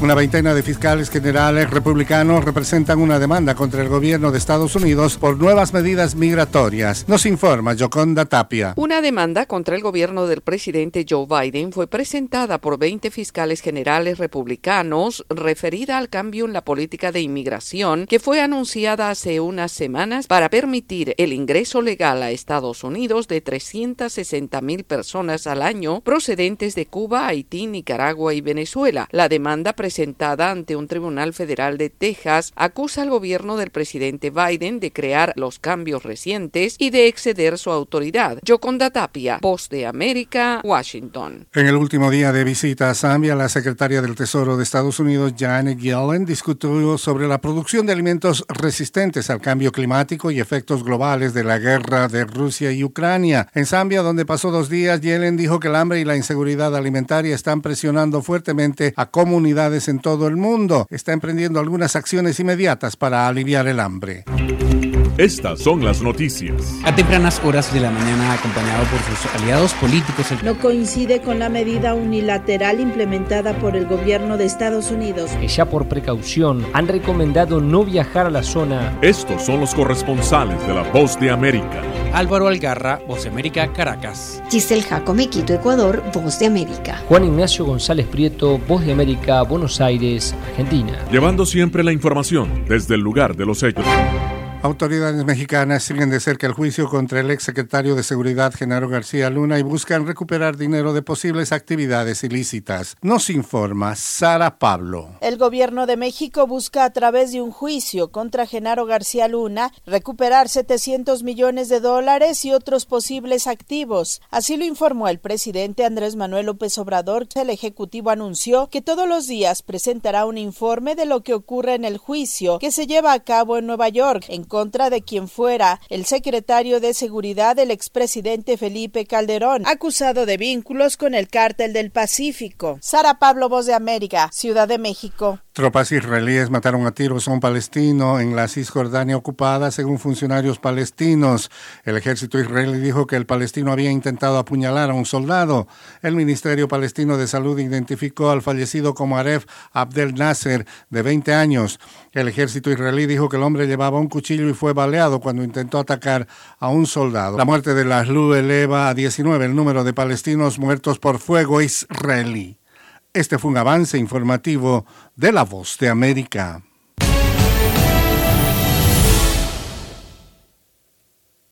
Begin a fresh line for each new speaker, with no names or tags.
Una veintena de fiscales generales republicanos representan una demanda contra el gobierno de Estados Unidos por nuevas medidas migratorias. Nos informa Joconda Tapia.
Una demanda contra el gobierno del presidente Joe Biden fue presentada por 20 fiscales generales republicanos referida al cambio en la política de inmigración que fue anunciada hace unas semanas para permitir el ingreso legal a Estados Unidos de 360 mil personas al año procedentes de Cuba, Haití, Nicaragua y Venezuela. La demanda presentada ante un tribunal federal de Texas acusa al gobierno del presidente Biden de crear los cambios recientes y de exceder su autoridad. Yoconda Tapia, Voz de América, Washington.
En el último día de visita a Zambia, la secretaria del Tesoro de Estados Unidos, Janet Yellen, discutió sobre la producción de alimentos resistentes al cambio climático y efectos globales de la guerra de Rusia y Ucrania. En Zambia, donde pasó dos días, Yellen dijo que el hambre y la inseguridad alimentaria están presionando fuertemente a comunidades en todo el mundo. Está emprendiendo algunas acciones inmediatas para aliviar el hambre.
Estas son las noticias.
A tempranas horas de la mañana, acompañado por sus aliados políticos.
No coincide con la medida unilateral implementada por el gobierno de Estados Unidos.
Que ya por precaución han recomendado no viajar a la zona.
Estos son los corresponsales de la Voz de América.
Álvaro Algarra, Voz de América, Caracas.
Giselle Jacome, Quito, Ecuador, Voz de América.
Juan Ignacio González Prieto, Voz de América, Buenos Aires, Argentina.
Llevando siempre la información desde el lugar de los hechos.
Autoridades mexicanas siguen de cerca el juicio contra el exsecretario de Seguridad Genaro García Luna y buscan recuperar dinero de posibles actividades ilícitas. Nos informa Sara Pablo.
El gobierno de México busca a través de un juicio contra Genaro García Luna recuperar 700 millones de dólares y otros posibles activos. Así lo informó el presidente Andrés Manuel López Obrador. El Ejecutivo anunció que todos los días presentará un informe de lo que ocurre en el juicio que se lleva a cabo en Nueva York contra de quien fuera el secretario de Seguridad del expresidente Felipe Calderón, acusado de vínculos con el cártel del Pacífico. Sara Pablo, Voz de América, Ciudad de México.
Tropas israelíes mataron a tiros a un palestino en la Cisjordania ocupada, según funcionarios palestinos. El ejército israelí dijo que el palestino había intentado apuñalar a un soldado. El Ministerio Palestino de Salud identificó al fallecido como Aref Abdel Nasser, de 20 años. El ejército israelí dijo que el hombre llevaba un cuchillo y fue baleado cuando intentó atacar a un soldado. La muerte de Laslu eleva a 19 el número de palestinos muertos por fuego israelí. Este fue un avance informativo de La Voz de América.